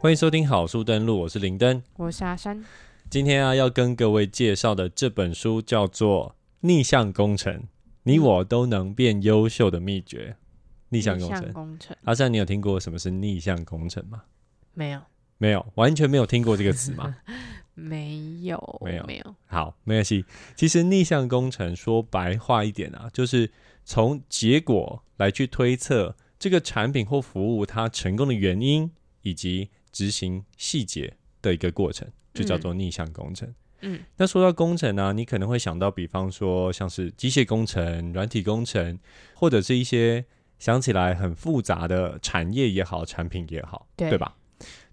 欢迎收听好书登录，我是林登。我是阿山，今天啊，要跟各位介绍的这本书叫做《逆向工程》，你我都能变优秀的秘诀。逆向工程，工程阿山，你有听过什么是逆向工程吗？没有，没有，完全没有听过这个词吗？没有，没有没有。好，没关系。其实逆向工程说白话一点啊，就是从结果来去推测这个产品或服务它成功的原因以及执行细节的一个过程，就叫做逆向工程。嗯，那说到工程呢、你可能会想到，比方说像是机械工程、软体工程，或者是一些想起来很复杂的产业也好、产品也好，对吧？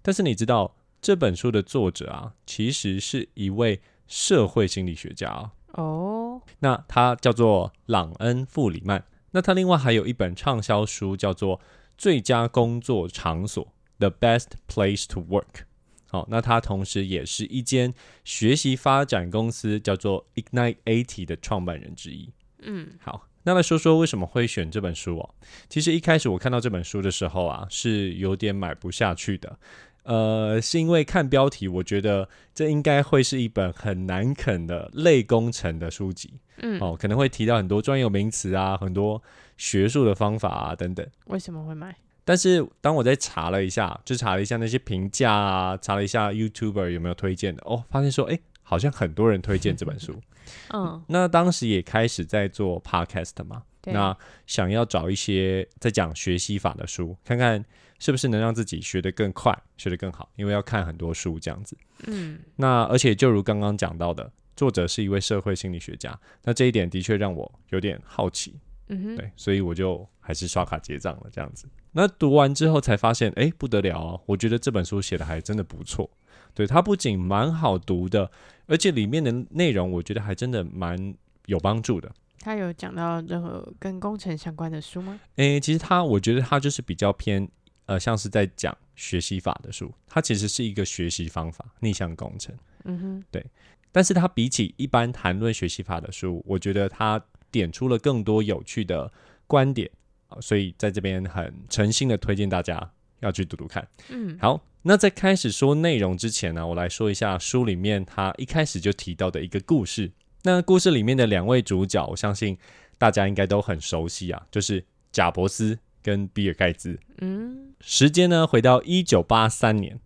但是你知道这本书的作者啊，其实是一位社会心理学家哦。哦，那他叫做朗恩·富里曼。那他另外还有一本畅销书叫做《最佳工作场所》（The Best Place to Work）。好，那他同时也是一间学习发展公司叫做 Ignite AT 的创办人之一。嗯，好，那来说说为什么会选这本书哦。其实一开始我看到这本书的时候啊，是有点买不下去的。呃，是因为看标题，我觉得这应该会是一本很难啃的类工程的书籍。嗯，哦，可能会提到很多专有名词啊，很多学术的方法啊等等。为什么会买？但是当我在查了一下，就查了一下那些评价啊，查了一下 YouTuber 有没有推荐的，哦，发现说，哎，好像很多人推荐这本书。嗯，那当时也开始在做 Podcast 嘛，那想要找一些在讲学习法的书，看看是不是能让自己学得更快，学得更好，因为要看很多书这样子。嗯，那而且就如刚刚讲到的，作者是一位社会心理学家，那这一点的确让我有点好奇，嗯哼，对，所以我就还是刷卡结账了这样子。那读完之后才发现，哎，不得了哦，我觉得这本书写的还真的不错。对，它不仅蛮好读的，而且里面的内容我觉得还真的蛮有帮助的。他有讲到任何跟工程相关的书吗？诶，其实他，我觉得他就是比较偏，呃，像是在讲学习法的书。它其实是一个学习方法，逆向工程。嗯哼，对但是它比起一般谈论学习法的书，我觉得它点出了更多有趣的观点啊，所以在这边很诚心的推荐大家要去读读看。嗯，好，那在开始说内容之前呢，我来说一下书里面他一开始就提到的一个故事。那故事里面的两位主角，我相信大家应该都很熟悉啊，就是贾伯斯跟比尔盖茨。嗯，时间呢，回到一九八三年，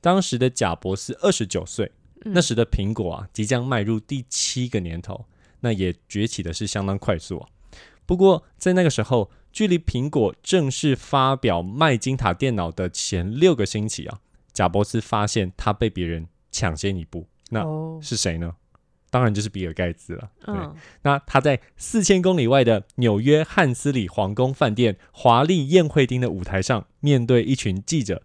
当时的贾伯斯二十九岁，嗯那时的苹果啊，即将迈入第七个年头，那也崛起的是相当快速啊。不过在那个时候，距离苹果正式发表麦金塔电脑的前六个星期啊，贾伯斯发现他被别人抢先一步，那哦，是谁呢？当然就是比尔盖茨了。对，嗯，那他在四千公里外的纽约汉斯里皇宫饭店华丽宴会厅的舞台上，面对一群记者，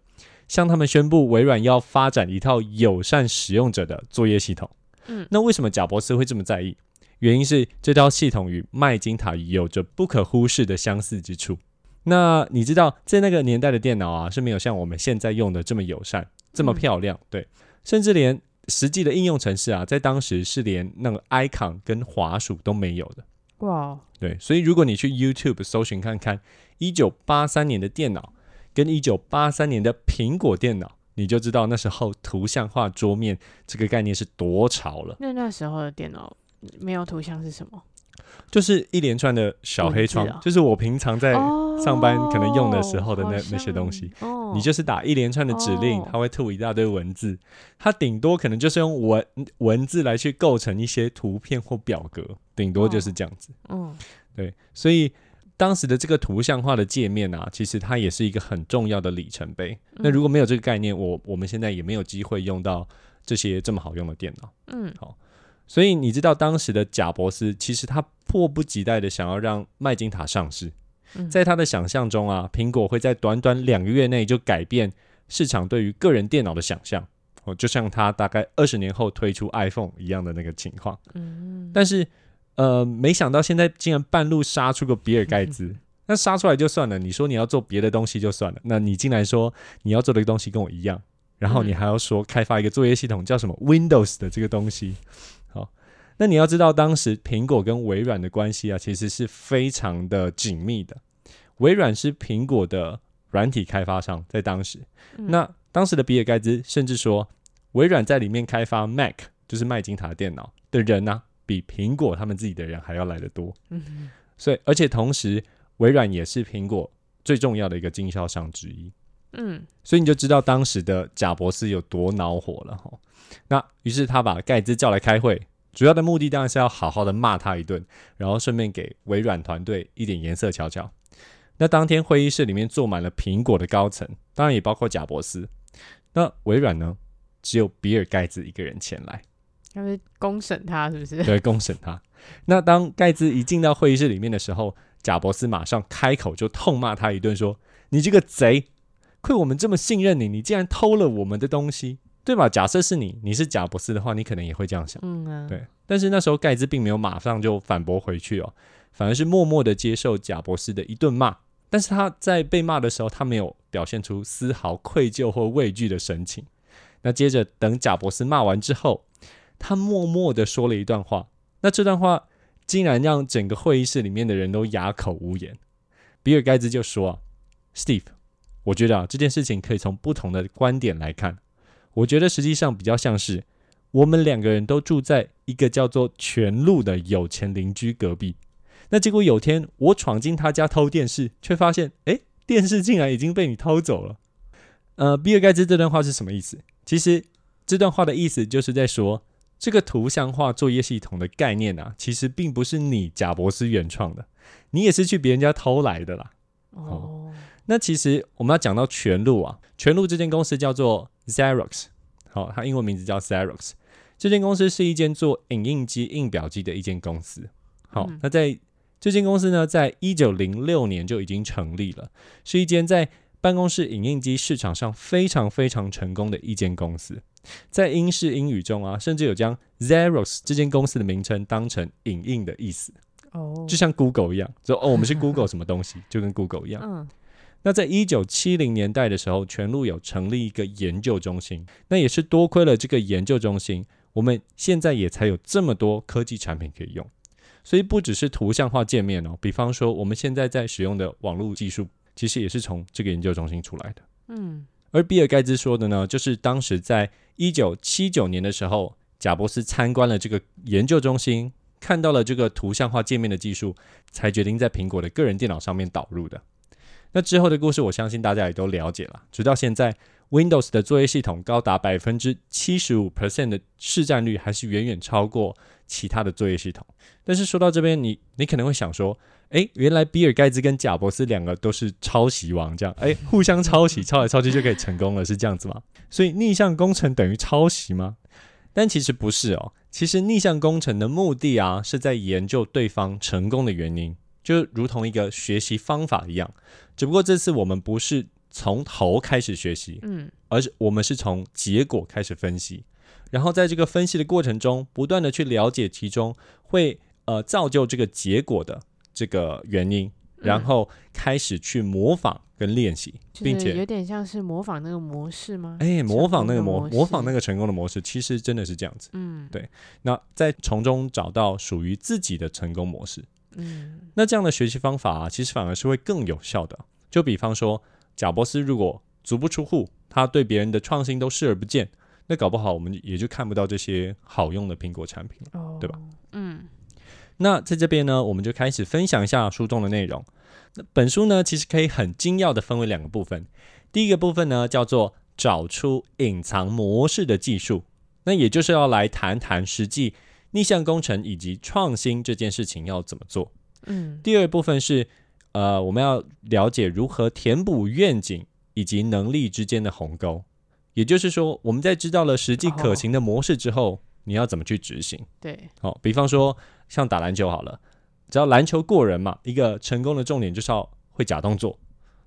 向他们宣布微软要发展一套友善使用者的作业系统。嗯那为什么贾伯斯会这么在意？原因是这套系统与麦金塔有着不可忽视的相似之处。那你知道，在那个年代的电脑啊，是没有像我们现在用的这么友善、这么嗯漂亮，对，甚至连实际的应用程式啊，在当时是连那个 icon 跟滑鼠都没有的。哇，对，所以如果你去 YouTube 搜寻看看，一九八三年的电脑跟一九八三年的苹果电脑，你就知道那时候图像化桌面这个概念是多潮了。那那时候的电脑没有图像是什么？就是一连串的小黑窗，就是我平常在上班可能用的时候的那、哦那些东西。，哦，你就是打一连串的指令，哦它会吐一大堆文字，它顶多可能就是用文文字来去构成一些图片或表格，顶多就是这样子。嗯，对，所以当时的这个图像化的界面啊，其实它也是一个很重要的里程碑。那如果没有这个概念，我我们现在也没有机会用到这些这么好用的电脑。嗯，所以你知道当时的贾伯斯，其实他迫不及待的想要让麦金塔上市。嗯在他的想象中啊，苹果会在短短两个月内就改变市场对于个人电脑的想象。哦，就像他大概二十年后推出 iPhone 一样的那个情况。嗯，但是，呃，没想到现在竟然半路杀出个比尔盖茨。那杀出来就算了，你说你要做别的东西就算了，那你进来说你要做的东西跟我一样，然后你还要说开发一个作业系统叫什么 Windows 的这个东西，好，那你要知道当时苹果跟微软的关系啊，其实是非常的紧密的。微软是苹果的软体开发商，在当时，嗯那当时的比尔盖茨甚至说，微软在里面开发 Mac，就是麦金塔电脑的人呢、比苹果他们自己的人还要来得多。嗯所以，而且同时，微软也是苹果最重要的一个经销商之一。嗯所以你就知道当时的贾博士有多恼火了哈。那于是他把盖茨叫来开会，主要的目的当然是要好好的骂他一顿，然后顺便给微软团队一点颜色瞧瞧。那当天会议室里面坐满了苹果的高层，当然也包括贾博斯。那微软呢，只有比尔盖茨一个人前来。他们公审他是不是？对，公审他。那当盖茨一进到会议室里面的时候，贾博斯马上开口就痛骂他一顿，说：“你这个贼，亏我们这么信任你，你竟然偷了我们的东西，对吧？假设是你，你是贾博斯的话，你可能也会这样想。嗯啊，对，但是那时候盖茨并没有马上就反驳回去哦，反而是默默的接受贾博士的一顿骂。但是他在被骂的时候，他没有表现出丝毫愧疚或畏惧的神情。那接着等贾博士骂完之后，他默默的说了一段话。那这段话竟然让整个会议室里面的人都哑口无言。比尔盖茨就说啊：“Steve，我觉得啊这件事情可以从不同的观点来看。我觉得实际上比较像是。”我们两个人都住在一个叫做全路的有钱邻居隔壁。那结果有天我闯进他家偷电视，却发现，哎，电视竟然已经被你偷走了。呃，比尔盖茨这段话是什么意思？其实这段话的意思就是在说，这个图像化作业系统的概念啊，其实并不是你贾博士原创的，你也是去别人家偷来的啦。哦，那其实我们要讲到全路啊，全路这间公司叫做 Xerox，好、它英文名字叫 Xerox。这间公司是一间做影印机、印表机的一间公司。好，嗯那在这间公司呢，在一九零六年就已经成立了，是一间在办公室影印机市场上非常非常成功的一间公司。在英式英语中啊，甚至有将 Xerox 这间公司的名称当成影印的意思，哦，就像 Google 一样，就哦，我们是 Google 什么东西，就跟 Google 一样。嗯那在一九七零年代的时候，全路有成立一个研究中心，那也是多亏了这个研究中心，我们现在也才有这么多科技产品可以用。所以不只是图像化界面哦，比方说我们现在在使用的网络技术，其实也是从这个研究中心出来的。嗯而比尔盖茨说的呢，就是当时在一九七九年的时候，贾伯斯参观了这个研究中心，看到了这个图像化界面的技术，才决定在苹果的个人电脑上面导入的。那之后的故事，我相信大家也都了解了。直到现在，Windows 的作业系统高达百分之七十五 percent 的市占率，还是远远超过其他的作业系统。但是说到这边，你你可能会想说，诶，原来比尔盖茨跟贾伯斯两个都是抄袭王，这样，诶，互相抄袭，抄来抄去就可以成功了，是这样子吗？所以逆向工程等于抄袭吗？但其实不是哦，其实逆向工程的目的啊，是在研究对方成功的原因，就如同一个学习方法一样。只不过这次我们不是从头开始学习，嗯而是我们是从结果开始分析，然后在这个分析的过程中，不断的去了解其中会呃造就这个结果的这个原因，然后开始去模仿跟练习，并且有点像是模仿那个模式吗？哎模仿那个模模仿那个成功的模式，其实真的是这样子。嗯对那在从中找到属于自己的成功模式，嗯那这样的学习方法啊，其实反而是会更有效的。就比方说，贾伯斯如果足不出户，他对别人的创新都视而不见，那搞不好我们也就看不到这些好用的苹果产品了。哦，对吧？嗯那在这边呢，我们就开始分享一下书中的内容。那本书呢，其实可以很精要的分为两个部分。第一个部分呢，叫做找出隐藏模式的技术，那也就是要来谈谈实际逆向工程以及创新这件事情要怎么做。嗯第二部分是，呃，我们要了解如何填补愿景以及能力之间的鸿沟。也就是说，我们在知道了实际可行的模式之后，你要怎么去执行？对，好、比方说像打篮球好了，只要篮球过人嘛，一个成功的重点就是要会假动作。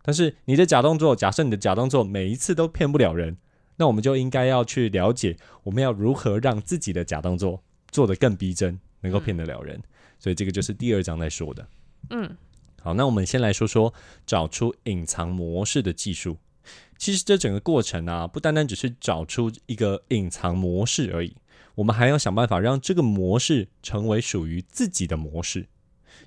但是你的假动作，假设你的假动作每一次都骗不了人，那我们就应该要去了解，我们要如何让自己的假动作做的更逼真，能够骗得了人。所以这个就是第二章在说的。嗯好，那我们先来说说找出隐藏模式的技术。其实这整个过程啊，不单单只是找出一个隐藏模式而已，我们还要想办法让这个模式成为属于自己的模式。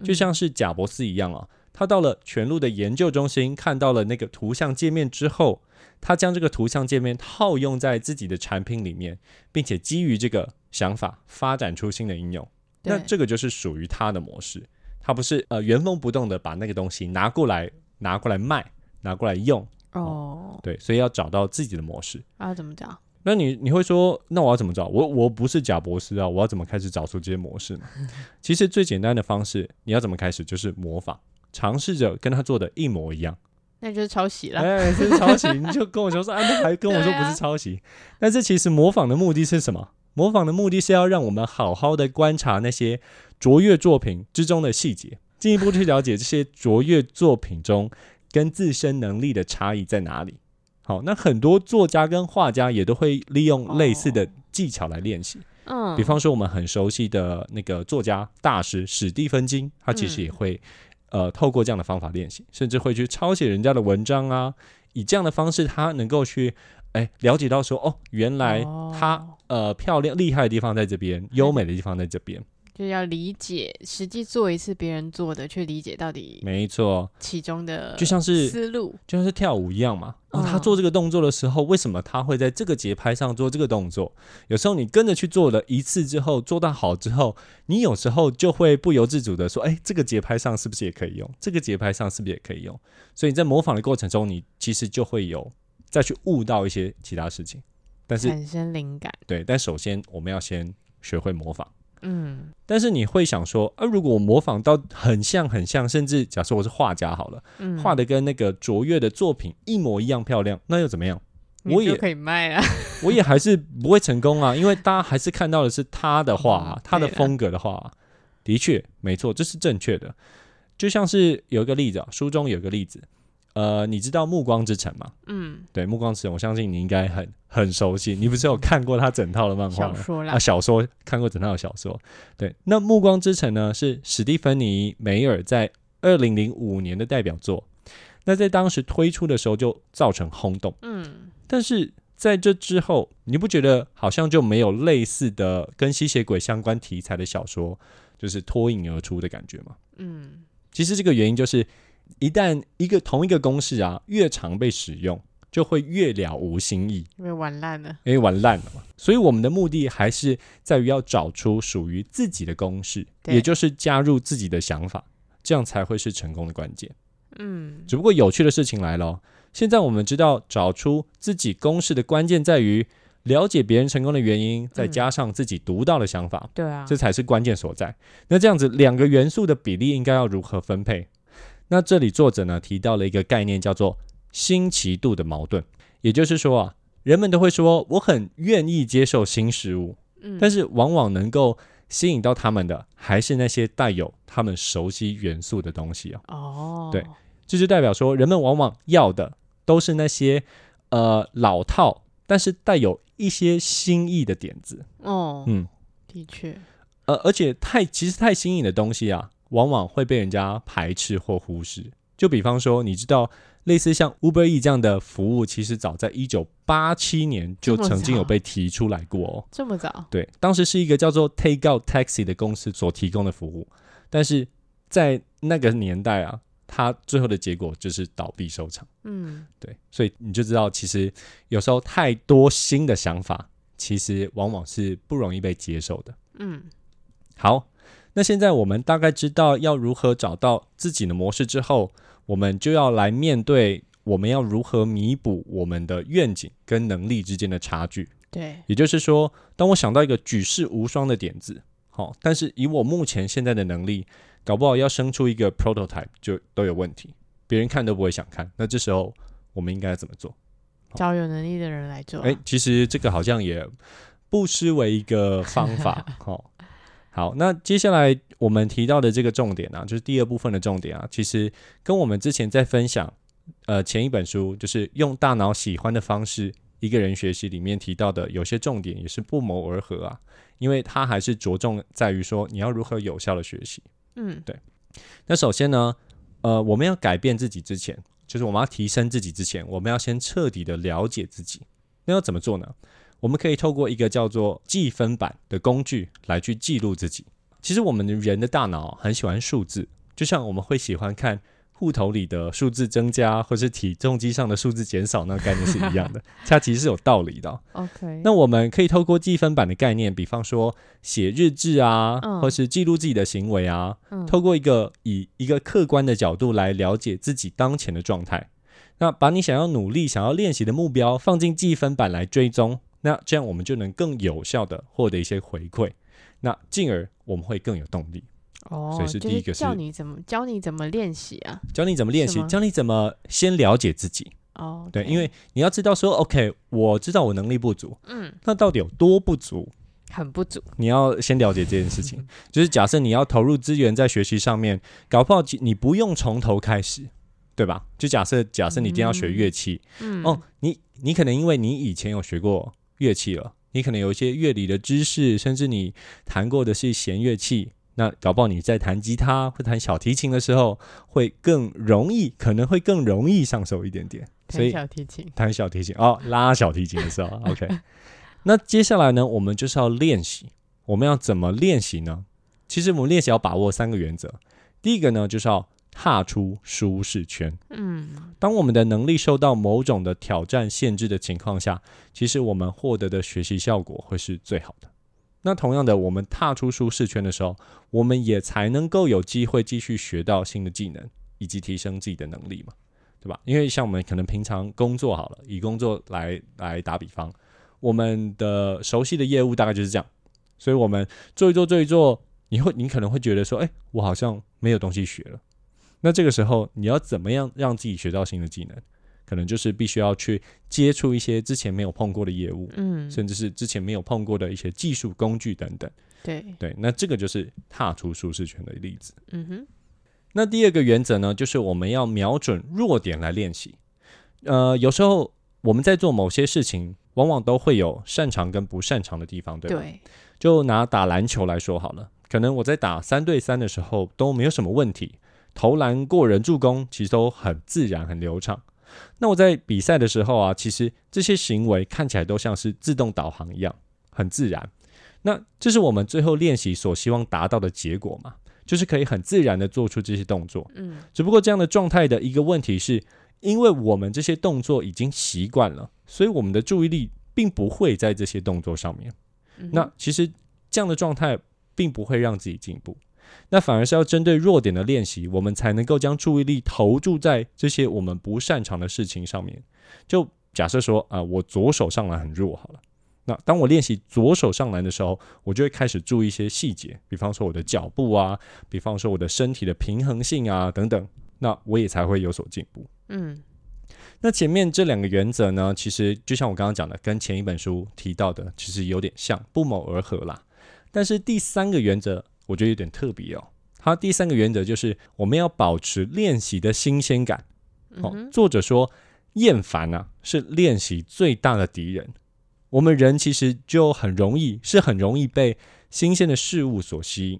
就像是贾伯斯一样啊，他到了全路的研究中心，看到了那个图像界面之后，他将这个图像界面套用在自己的产品里面，并且基于这个想法发展出新的应用。那这个就是属于他的模式，他不是呃原封不动的把那个东西拿过来拿过来卖，拿过来用。哦，对，所以要找到自己的模式。啊，怎么找？那你你会说，那我要怎么找？我我不是贾博士啊，我要怎么开始找出这些模式呢？其实最简单的方式，你要怎么开始，就是模仿，尝试着跟他做的一模一样。那就是抄袭了。哎，这是抄袭，你就跟我说说，啊，那还跟我说不是抄袭？但是其实模仿的目的是什么？模仿的目的是要让我们好好的观察那些卓越作品之中的细节，进一步去了解这些卓越作品中跟自身能力的差异在哪里。好，那很多作家跟画家也都会利用类似的技巧来练习。嗯，比方说，我们很熟悉的那个作家大师史蒂芬金，他其实也会、呃透过这样的方法练习，甚至会去抄写人家的文章啊，以这样的方式，他能够去哎了解到说，哦，原来他、哦呃漂亮厉害的地方在这边，优美的地方在这边，就是要理解，实际做一次别人做的，去理解到底没错，其中的就像是思路。就像是跳舞一样嘛。他做这个动作的时候，为什么他会在这个节拍上做这个动作？有时候你跟着去做了一次之后，做到好之后，你有时候就会不由自主的说：“哎，这个节拍上是不是也可以用？这个节拍上是不是也可以用？”所以在模仿的过程中，你其实就会有再去悟到一些其他事情。但是，产生灵感，对，但首先我们要先学会模仿。嗯，但是你会想说，啊，如果我模仿到很像很像，甚至假设我是画家好了，嗯画的跟那个卓越的作品一模一样漂亮，那又怎么样？我也可以卖啊。我也还是不会成功啊，因为大家还是看到的是他的画、啊嗯，他的风格的画、啊。的确，没错，这是正确的。就像是有一个例子啊，书中有一个例子，呃，你知道《暮光之城》吗？嗯，对，《暮光之城》，我相信你应该很很熟悉。你不是有看过他整套的漫画吗？小说啦啊，，小说看过整套的小说。对，那《暮光之城》呢，是史蒂芬妮·梅尔在二零零五年的代表作。那在当时推出的时候就造成轰动，嗯，但是在这之后，你不觉得好像就没有类似的跟吸血鬼相关题材的小说，就是脱颖而出的感觉吗？嗯，其实这个原因就是，一旦一个同一个公式啊越常被使用，就会越了无新意。因为玩烂了。因为玩烂了嘛。所以我们的目的还是在于要找出属于自己的公式，也就是加入自己的想法，这样才会是成功的关键。嗯，只不过有趣的事情来了哦，现在我们知道找出自己公式的关键在于了解别人成功的原因，再加上自己独到的想法，对啊，这才是关键所在。那这样子两个元素的比例应该要如何分配？那这里作者呢提到了一个概念，叫做新奇度的矛盾，也就是说啊，人们都会说我很愿意接受新事物，嗯，但是往往能够吸引到他们的，还是那些带有他们熟悉元素的东西啊。哦，对这就代表说，人们往往要的都是那些呃老套，但是带有一些新意的点子。哦，嗯，的确，呃，而且太其实太新颖的东西啊，往往会被人家排斥或忽视。就比方说，你知道类似像 Uber E 这样的服务，其实早在一九八七年就曾经有被提出来过哦。这么早，对，当时是一个叫做 Take Out Taxi 的公司所提供的服务，但是在那个年代啊，它最后的结果就是倒闭收场。嗯，对，所以你就知道，其实有时候太多新的想法，其实往往是不容易被接受的。嗯，好，那现在我们大概知道要如何找到自己的模式之后，我们就要来面对我们要如何弥补我们的愿景跟能力之间的差距。对，也就是说，当我想到一个举世无双的点子，好、但是以我目前现在的能力，搞不好要生出一个 prototype 就都有问题，别人看都不会想看。那这时候我们应该怎么做？找有能力的人来做啊。哎、其实这个好像也不失为一个方法。好、好，那接下来我们提到的这个重点啊，就是第二部分的重点啊，其实跟我们之前在分享呃前一本书，就是用大脑喜欢的方式一个人学习里面提到的有些重点也是不谋而合啊，因为它还是着重在于说你要如何有效的学习。嗯，对那首先呢，呃，我们要改变自己之前，就是我们要提升自己之前，我们要先彻底的了解自己。那要怎么做呢？我们可以透过一个叫做记分板的工具来去记录自己。其实我们人的大脑很喜欢数字，就像我们会喜欢看户头里的数字增加，或是体重机上的数字减少，那个概念是一样的，它其实是有道理的哦。OK，那我们可以透过计分板的概念，比方说写日志啊，嗯或是记录自己的行为啊，嗯透过一个以一个客观的角度来了解自己当前的状态。那把你想要努力、想要练习的目标放进计分板来追踪，那这样我们就能更有效的获得一些回馈，那进而我们会更有动力。哦，所以是第一个是教你怎么教你怎么练习啊？教你怎么练习教你怎么先了解自己。哦，对因为你要知道说，OK，我知道我能力不足，嗯那到底有多不足？很不足，你要先了解这件事情，就是假设你要投入资源在学习上面，搞不好你不用从头开始，对吧？就假设假设你今天要学乐器，嗯哦，你你可能因为你以前有学过乐器了，你可能有一些乐理的知识，甚至你弹过的是弦乐器，那搞不好你在弹吉他或弹小提琴的时候，会更容易，可能会更容易上手一点点。所弹以小提琴，弹小提琴哦，拉小提琴的时候，OK。那接下来呢，我们就是要练习。我们要怎么练习呢？其实我们练习要把握三个原则。第一个呢，就是要踏出舒适圈。嗯当我们的能力受到某种的挑战限制的情况下，其实我们获得的学习效果会是最好的。那同样的，我们踏出舒适圈的时候，我们也才能够有机会继续学到新的技能，以及提升自己的能力嘛，对吧？因为像我们可能平常工作好了，以工作来来打比方，我们的熟悉的业务大概就是这样，所以我们做一做做一做，你会你可能会觉得说，哎，我好像没有东西学了。那这个时候，你要怎么样让自己学到新的技能？可能就是必须要去接触一些之前没有碰过的业务，嗯，甚至是之前没有碰过的一些技术工具等等。对，对，那这个就是踏出舒适圈的例子。嗯哼，那第二个原则呢，就是我们要瞄准弱点来练习。呃，有时候我们在做某些事情，往往都会有擅长跟不擅长的地方，对吧？对，就拿打篮球来说好了，可能我在打三对三的时候都没有什么问题，投篮、过人、助攻其实都很自然、很流畅。那我在比赛的时候啊，其实这些行为看起来都像是自动导航一样，很自然。那这是我们最后练习所希望达到的结果嘛？就是可以很自然的做出这些动作。嗯只不过这样的状态的一个问题是，因为我们这些动作已经习惯了，所以我们的注意力并不会在这些动作上面。嗯那其实这样的状态并不会让自己进步，那反而是要针对弱点的练习，我们才能够将注意力投注在这些我们不擅长的事情上面。就假设说啊、我左手上篮很弱好了。那当我练习左手上篮的时候，我就会开始注意一些细节，比方说我的脚步啊，比方说我的身体的平衡性啊等等，那我也才会有所进步。嗯那前面这两个原则呢，其实就像我刚刚讲的，跟前一本书提到的，其实有点像，不谋而合啦。但是第三个原则，我觉得有点特别哦。它第三个原则就是我们要保持练习的新鲜感。哦，嗯，作者说，厌烦啊是练习最大的敌人。我们人其实就很容易，是很容易被新鲜的事物所吸引。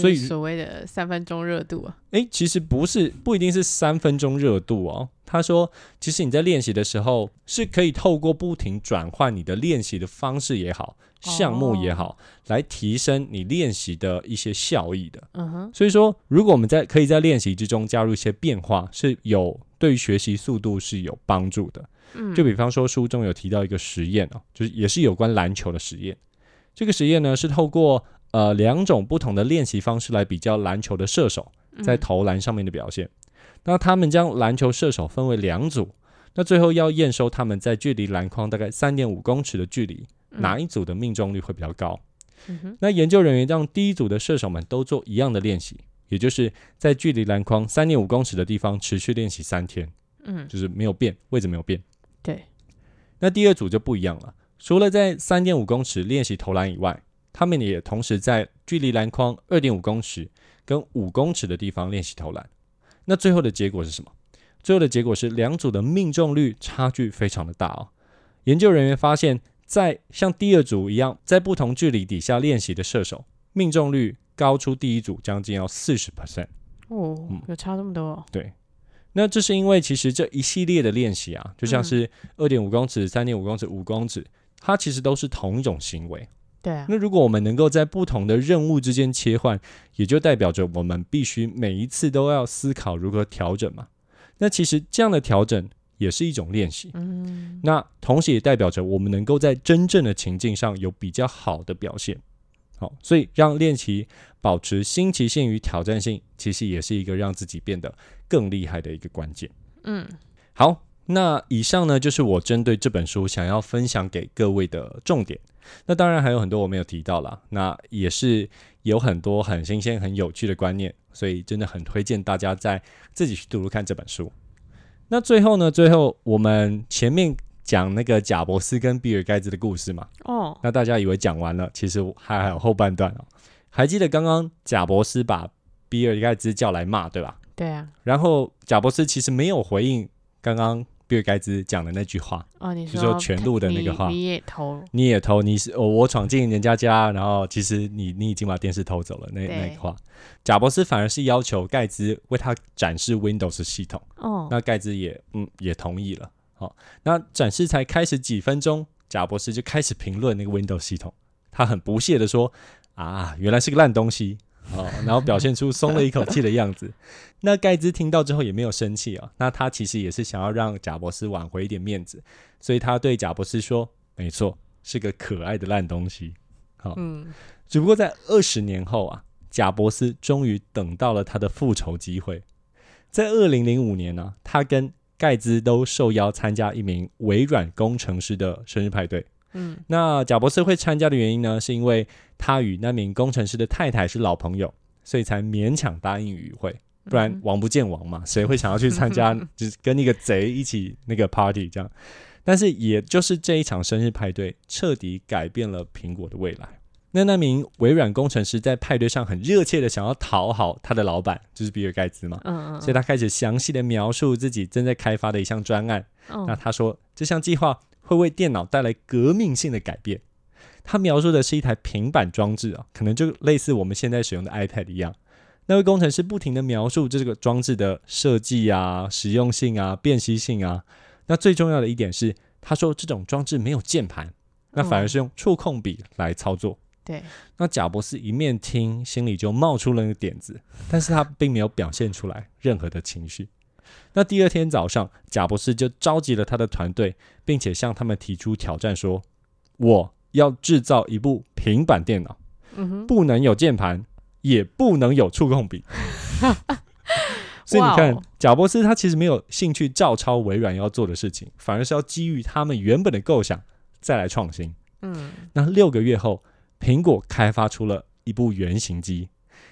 所以所谓的三分钟热度啊，诶，其实不是，不一定是三分钟热度哦。他说，其实你在练习的时候，是可以透过不停转换你的练习的方式也好，项目也好，来提升你练习的一些效益的。嗯哼，所以说，如果我们在可以在练习之中加入一些变化，是有对于学习速度是有帮助的。嗯，就比方说，书中有提到一个实验哦，就是也是有关篮球的实验。这个实验呢，是透过呃两种不同的练习方式来比较篮球的射手在嗯投篮上面的表现。那他们将篮球射手分为两组，那最后要验收他们在距离篮筐大概三点五公尺的距离，哪一组的命中率会比较高。嗯，那研究人员让第一组的射手们都做一样的练习，也就是在距离篮筐三点五公尺的地方持续练习三天，嗯，就是没有变，位置没有变。对，那第二组就不一样了，除了在三点五公尺练习投篮以外，他们也同时在距离篮筐二点五公尺跟五公尺的地方练习投篮。那最后的结果是什么？最后的结果是两组的命中率差距非常的大哦。研究人员发现，在像第二组一样，在不同距离底下练习的射手，命中率高出第一组将近要四十 percent。哦嗯，有差这么多哦，对，那这是因为其实这一系列的练习啊，就像是二点五公尺、三点五公尺、五公尺，它其实都是同一种行为。对啊，那如果我们能够在不同的任务之间切换，也就代表着我们必须每一次都要思考如何调整嘛。那其实这样的调整也是一种练习。嗯，那同时也代表着我们能够在真正的情境上有比较好的表现。好，所以让练习保持新奇性与挑战性，其实也是一个让自己变得更厉害的一个关键。嗯，好，那以上呢就是我针对这本书想要分享给各位的重点。那当然还有很多我没有提到啦，那也是有很多很新鲜、很有趣的观念，所以真的很推荐大家在自己去读读看这本书。那最后呢，最后我们前面讲那个贾伯斯跟比尔盖茨的故事嘛，哦，那大家以为讲完了，其实还还有后半段哦。还记得刚刚贾伯斯把比尔盖茨叫来骂，对吧？对啊，然后贾伯斯其实没有回应刚刚比尔盖茨讲的那句话，哦，你就说全录的那个话你你也偷，你也偷，你是我，我闯进人家家，然后其实你你已经把电视偷走了，那那个话，贾伯斯反而是要求盖茨为他展示 Windows 系统，哦，那盖茨也嗯也同意了。好、那展示才开始几分钟，贾伯斯就开始评论那个 Windows 系统，他很不屑的说啊，原来是个烂东西。哦，然后表现出松了一口气的样子。那盖茨听到之后也没有生气啊，那他其实也是想要让贾伯斯挽回一点面子，所以他对贾伯斯说：“没错，是个可爱的烂东西。”好，嗯，只不过在二十年后啊，贾伯斯终于等到了他的复仇机会。在二零零五年呢、他跟盖茨都受邀参加一名微软工程师的生日派对。嗯，那贾博士会参加的原因呢，是因为他与那名工程师的太太是老朋友，所以才勉强答应与会。不然王不见王嘛，谁会想要去参加，就是跟那个贼一起那个 party 这样？但是也就是这一场生日派对，彻底改变了苹果的未来。那那名微软工程师在派对上很热切的想要讨好他的老板，就是比尔盖茨嘛，嗯嗯，所以他开始详细的描述自己正在开发的一项专案。嗯那他说这项计划会为电脑带来革命性的改变。他描述的是一台平板装置啊，可能就类似我们现在使用的 iPad 一样。那位工程师不停的描述这个装置的设计啊、实用性啊、辨析性啊。那最重要的一点是，他说这种装置没有键盘，那反而是用触控笔来操作。对，那贾博士一面听，心里就冒出了那个点子，但是他并没有表现出来任何的情绪。那第二天早上，贾博士就召集了他的团队，并且向他们提出挑战，说：“我要制造一部平板电脑，嗯，不能有键盘，也不能有触控笔。”所以你看贾博士他其实没有兴趣照抄微软要做的事情，反而是要基于他们原本的构想再来创新。嗯，那六个月后，苹果开发出了一部原型机。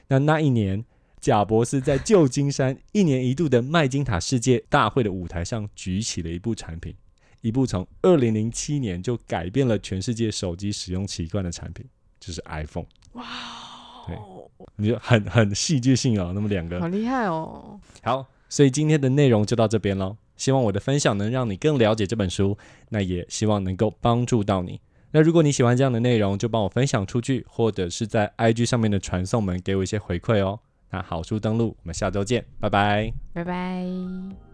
那那一年，贾博士在旧金山一年一度的麦金塔世界大会的舞台上举起了一部产品，一部从二零零七年就改变了全世界手机使用习惯的产品，就是 iPhone。哇对你就很很戏剧性哦，那么两个好厉害哦，好，所以今天的内容就到这边喽。希望我的分享能让你更了解这本书，那也希望能够帮助到你。那如果你喜欢这样的内容，就帮我分享出去，或者是在 IG 上面的传送门给我一些回馈哦。那好书登录，我们下周见，拜拜。拜拜。